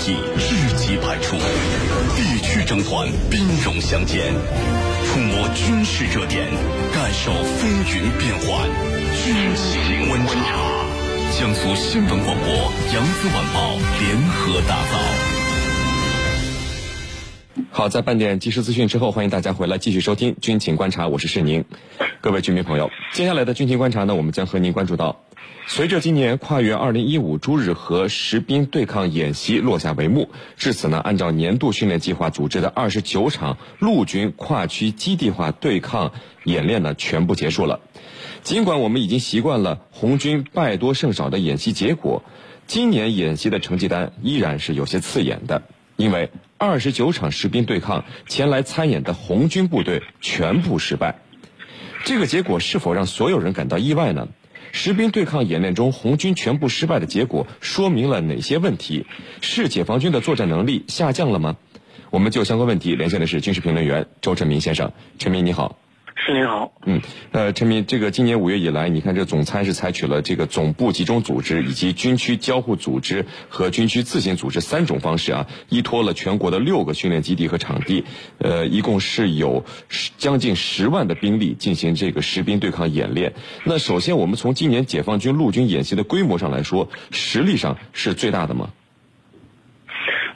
技智击百出，地区争端兵戎相见，触摸军事热点，感受风云变幻，军情温茶。江苏新闻广播、扬子晚报联合打造。好，在半点即时资讯之后，欢迎大家回来继续收听军情观察，我是世宁。各位军迷朋友，接下来的军情观察呢，我们将和您关注到，随着今年跨越二零一五朱日和实兵对抗演习落下帷幕，至此呢，按照年度训练计划组织的二十九场陆军跨区基地化对抗演练呢，全部结束了。尽管我们已经习惯了红军败多胜少的演习结果，今年演习的成绩单依然是有些刺眼的，因为。二十九场实兵对抗，前来参演的红军部队全部失败。这个结果是否让所有人感到意外呢？实兵对抗演练中红军全部失败的结果说明了哪些问题？是解放军的作战能力下降了吗？我们就相关问题连线的是军事评论员周振明先生。陈明你好。是您好，嗯，呃，陈明，这个今年五月以来，你看这总参是采取了这个总部集中组织以及军区交互组织和军区自行组织三种方式啊，依托了全国的六个训练基地和场地，呃，一共是有将近十万的兵力进行这个实兵对抗演练。那首先，我们从今年解放军陆军演习的规模上来说，实力上是最大的吗？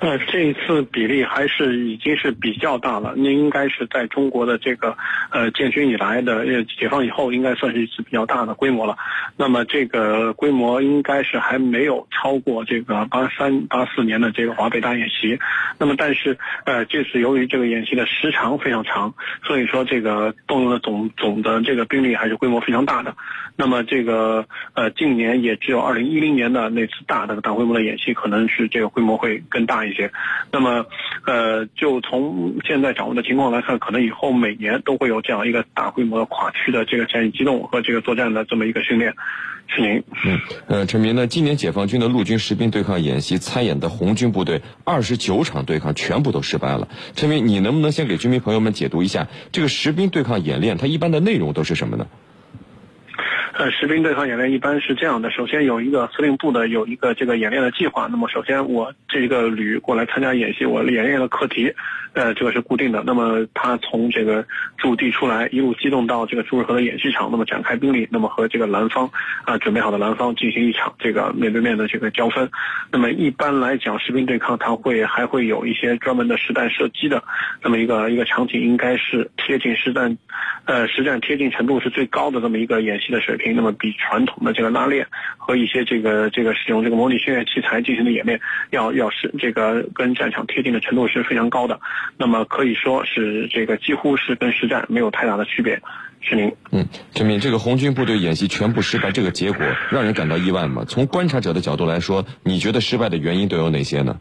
呃，这一次比例还是已经是比较大了，那应该是在中国的这个呃建军以来的呃解放以后，应该算是一次比较大的规模了。那么这个规模应该是还没有超过这个八三八四年的这个华北大演习。那么但是呃这次由于这个演习的时长非常长，所以说这个动用的总总的这个兵力还是规模非常大的。那么这个呃近年也只有二零一零年的那次大的大规模的演习，可能是这个规模会更大一。些，那么，呃，就从现在掌握的情况来看，可能以后每年都会有这样一个大规模的跨区的这个战役机动和这个作战的这么一个训练。是您，嗯，呃，陈明呢？今年解放军的陆军实兵对抗演习参演的红军部队二十九场对抗全部都失败了。陈明，你能不能先给军迷朋友们解读一下这个实兵对抗演练它一般的内容都是什么呢？呃，实兵对抗演练一般是这样的：首先有一个司令部的有一个这个演练的计划。那么首先我这个旅过来参加演习，我演练的课题，呃，这个是固定的。那么他从这个驻地出来，一路机动到这个朱日河的演习场，那么展开兵力，那么和这个蓝方啊准备好的蓝方进行一场这个面对面的这个交锋。那么一般来讲，实兵对抗它会还会有一些专门的实弹射击的那么一个一个场景，应该是贴近实战，呃，实战贴近程度是最高的这么一个演习的水平。那么比传统的这个拉练和一些这个这个使用这个模拟训练器材进行的演练，要要是这个跟战场贴近的程度是非常高的。那么可以说是这个几乎是跟实战没有太大的区别。是您，嗯，陈明，这个红军部队演习全部失败，这个结果让人感到意外吗？从观察者的角度来说，你觉得失败的原因都有哪些呢？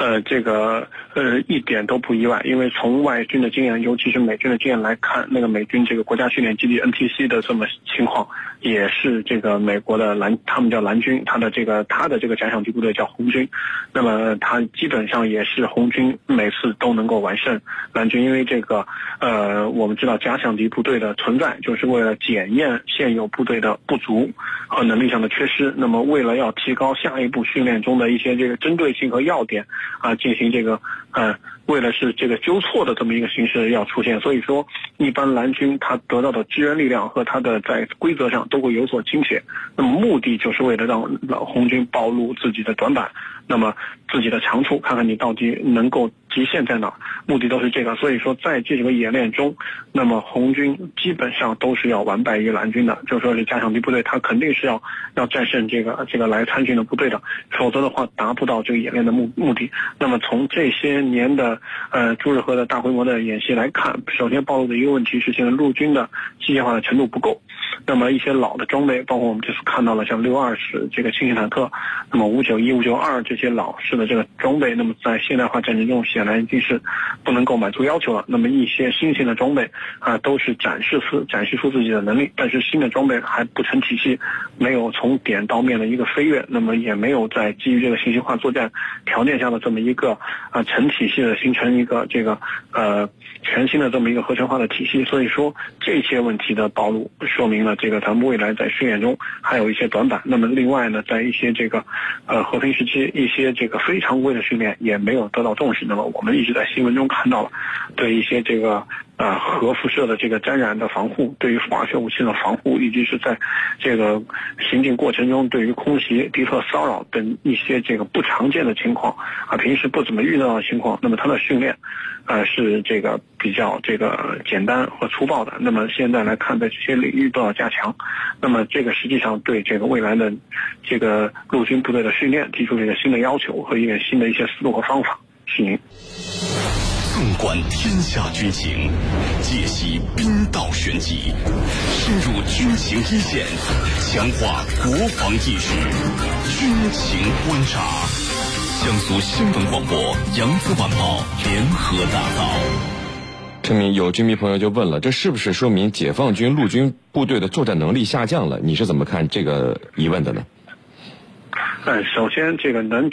呃，这个。呃，一点都不意外，因为从外军的经验，尤其是美军的经验来看，那个美军这个国家训练基地 NTC 的这么情况，也是这个美国的蓝，他们叫蓝军，他的这个他的这个假想敌部队叫红军，那么他基本上也是红军每次都能够完胜蓝军，因为这个呃，我们知道假想敌部队的存在，就是为了检验现有部队的不足和能力上的缺失，那么为了要提高下一步训练中的一些这个针对性和要点啊，进行这个。呃，为了是这个纠错的这么一个形式要出现，所以说一般蓝军他得到的支援力量和他的在规则上都会有所倾斜，那么目的就是为了让老红军暴露自己的短板。那么自己的长处，看看你到底能够极限在哪，目的都是这个。所以说，在这几个演练中，那么红军基本上都是要完败于蓝军的，就是说是加强敌部队，他肯定是要要战胜这个这个来参军的部队的，否则的话达不到这个演练的目目的。那么从这些年的呃朱日和的大规模的演习来看，首先暴露的一个问题是现在陆军的机械化的程度不够。那么一些老的装备，包括我们这次看到了像六二式这个轻型坦克，那么五九一、五九二这些老式的这个装备，那么在现代化战争中显然已经是不能够满足要求了。那么一些新型的装备啊，都是展示出展示出自己的能力，但是新的装备还不成体系，没有从点到面的一个飞跃，那么也没有在基于这个信息化作战条件下的这么一个啊成体系的形成一个这个呃全新的这么一个合成化的体系。所以说这些问题的暴露，说明。了这个咱们未来在训练中还有一些短板。那么另外呢，在一些这个呃和平时期一些这个非常规的训练也没有得到重视。那么我们一直在新闻中看到了对一些这个。啊，核辐射的这个沾染的防护，对于化学武器的防护，以及是在这个行进过程中对于空袭、敌特骚扰等一些这个不常见的情况啊，平时不怎么遇到的情况，那么它的训练，呃，是这个比较这个简单和粗暴的。那么现在来看，在这些领域都要加强。那么这个实际上对这个未来的这个陆军部队的训练提出了一个新的要求和一个新的一些思路和方法。是您。纵观天下军情，解析兵道玄机，深入军情一线，强化国防意识。军情观察，江苏新闻广播、扬子晚报联合打造。陈明，有军迷朋友就问了，这是不是说明解放军陆军部队的作战能力下降了？你是怎么看这个疑问的呢？嗯，首先，这个能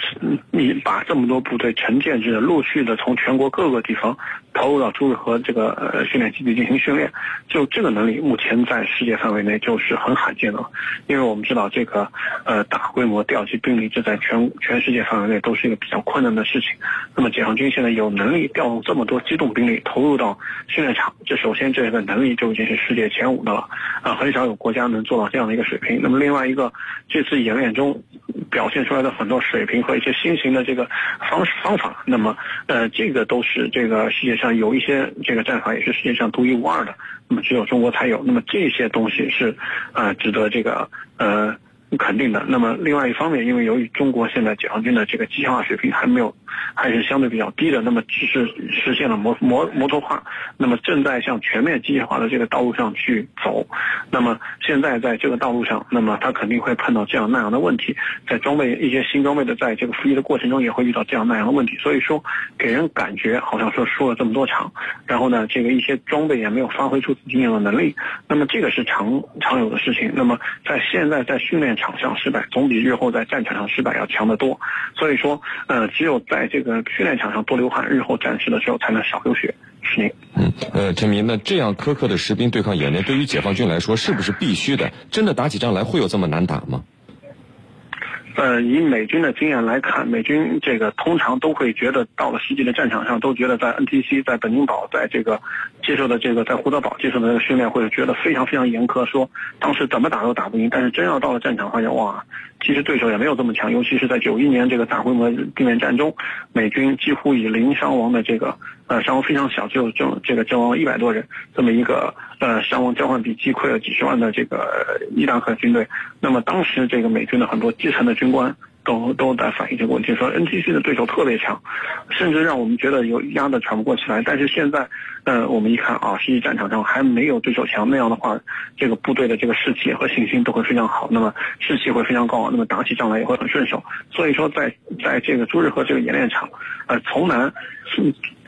你把这么多部队成建制的，陆续的从全国各个地方投入到朱日和这个呃训练基地进行训练，就这个能力，目前在世界范围内就是很罕见的了。因为我们知道，这个呃大规模调集兵力，这在全全世界范围内都是一个比较困难的事情。那么解放军现在有能力调动这么多机动兵力投入到训练场，这首先这个能力就已经是世界前五的了啊，很少有国家能做到这样的一个水平。那么另外一个，这次演练中。表现出来的很多水平和一些新型的这个方式方法，那么呃，这个都是这个世界上有一些这个战法也是世界上独一无二的，那么只有中国才有，那么这些东西是啊值得这个呃肯定的。那么另外一方面，因为由于中国现在解放军的这个机械化水平还没有。还是相对比较低的，那么只是实现了模模摩托化，那么正在向全面机械化的这个道路上去走，那么现在在这个道路上，那么他肯定会碰到这样那样的问题，在装备一些新装备的在这个服役的过程中也会遇到这样那样的问题，所以说给人感觉好像说输了这么多场，然后呢，这个一些装备也没有发挥出自己应有的能力，那么这个是常常有的事情，那么在现在在训练场上失败，总比日后在战场上失败要强得多，所以说，呃，只有在在这个训练场上多流汗，日后展示的时候才能少流血。是您。嗯，呃，陈明，那这样苛刻的士兵对抗演练，对于解放军来说是不是必须的？真的打起仗来会有这么难打吗？呃，以美军的经验来看，美军这个通常都会觉得到了实际的战场上，都觉得在 NTC、在本宁堡、在这个接受的这个在胡德堡接受的这个训练，会觉得非常非常严苛，说当时怎么打都打不赢。但是真要到了战场，发现哇，其实对手也没有这么强。尤其是在九一年这个大规模地面战中，美军几乎以零伤亡的这个呃伤亡非常小，只有阵这个阵亡一百多人这么一个呃伤亡交换比击溃了几十万的这个伊拉克军队。那么当时这个美军的很多基层的军官都都在反映这个问题，说 NTC 的对手特别强，甚至让我们觉得有压得喘不过气来。但是现在，呃，我们一看啊，实际战场上还没有对手强，那样的话，这个部队的这个士气和信心都会非常好，那么士气会非常高，那么打起仗来也会很顺手。所以说，在在这个朱日和这个演练场，呃，从南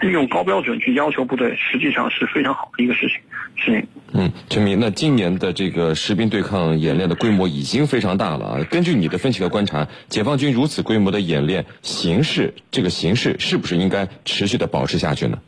利用高标准去要求部队，实际上是非常好的一个事情。是。嗯，陈明，那今年的这个士兵对抗演练的规模已经非常大了啊！根据你的分析和观察，解放军如此规模的演练形式，这个形式是不是应该持续的保持下去呢？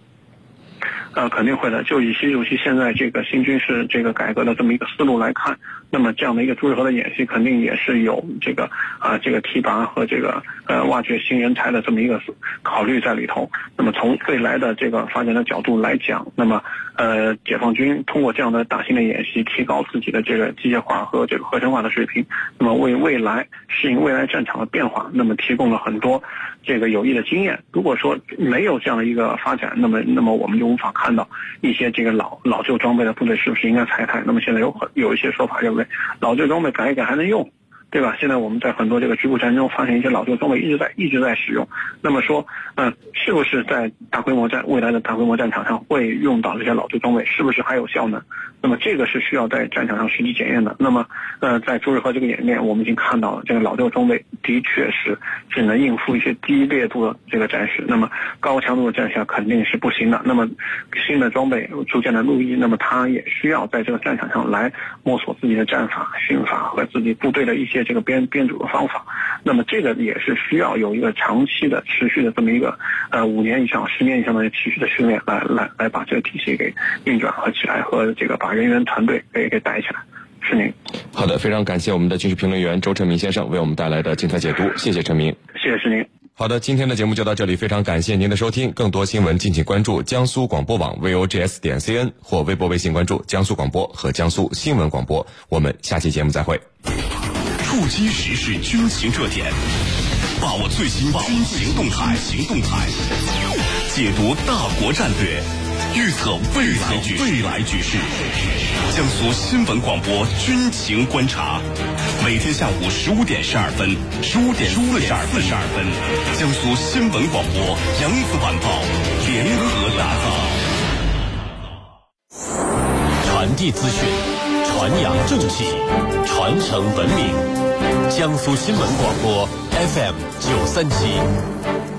呃，肯定会的。就以习主席现在这个新军事这个改革的这么一个思路来看，那么这样的一个朱日和的演习，肯定也是有这个啊这个提拔和这个呃挖掘新人才的这么一个考虑在里头。那么从未来的这个发展的角度来讲，那么呃解放军通过这样的大型的演习，提高自己的这个机械化和这个合成化的水平，那么为未来适应未来战场的变化，那么提供了很多这个有益的经验。如果说没有这样的一个发展，那么那么我们就无法。看到一些这个老老旧装备的部队是不是应该裁汰？那么现在有很有一些说法认为，老旧装备改一改还能用。对吧？现在我们在很多这个局部战争中发现一些老旧装备一直在一直在使用。那么说，嗯，是不是在大规模战未来的大规模战场上会用到这些老旧装备？是不是还有效呢？那么这个是需要在战场上实际检验的。那么，呃，在朱日和这个演练，我们已经看到了这个老旧装备的确是只能应付一些低烈度的这个战士。那么高强度的战下肯定是不行的。那么新的装备逐渐的入役，那么他也需要在这个战场上来摸索自己的战法、训法和自己部队的一些。这个编编组的方法，那么这个也是需要有一个长期的、持续的这么一个呃五年以上、十年以上的持续的训练，来来来把这个体系给运转和起来，和这个把人员团队给给带起来。是您。好的，非常感谢我们的军事评论员周成明先生为我们带来的精彩解读，谢谢陈明。谢谢是您。好的，今天的节目就到这里，非常感谢您的收听。更多新闻敬请关注江苏广播网 vogs 点 cn 或微博、微信关注江苏广播和江苏新闻广播。我们下期节目再会。触及时事军情热点，把握最新军情动态，行动态，解读大国战略，预测未来局未来局势。江苏新闻广播军情观察，每天下午十五点十二分，十五点十二分，十二分，江苏新闻广播扬子晚报联合打造，传递资讯，传扬正气，传承文明。江苏新闻广播 FM 九三七。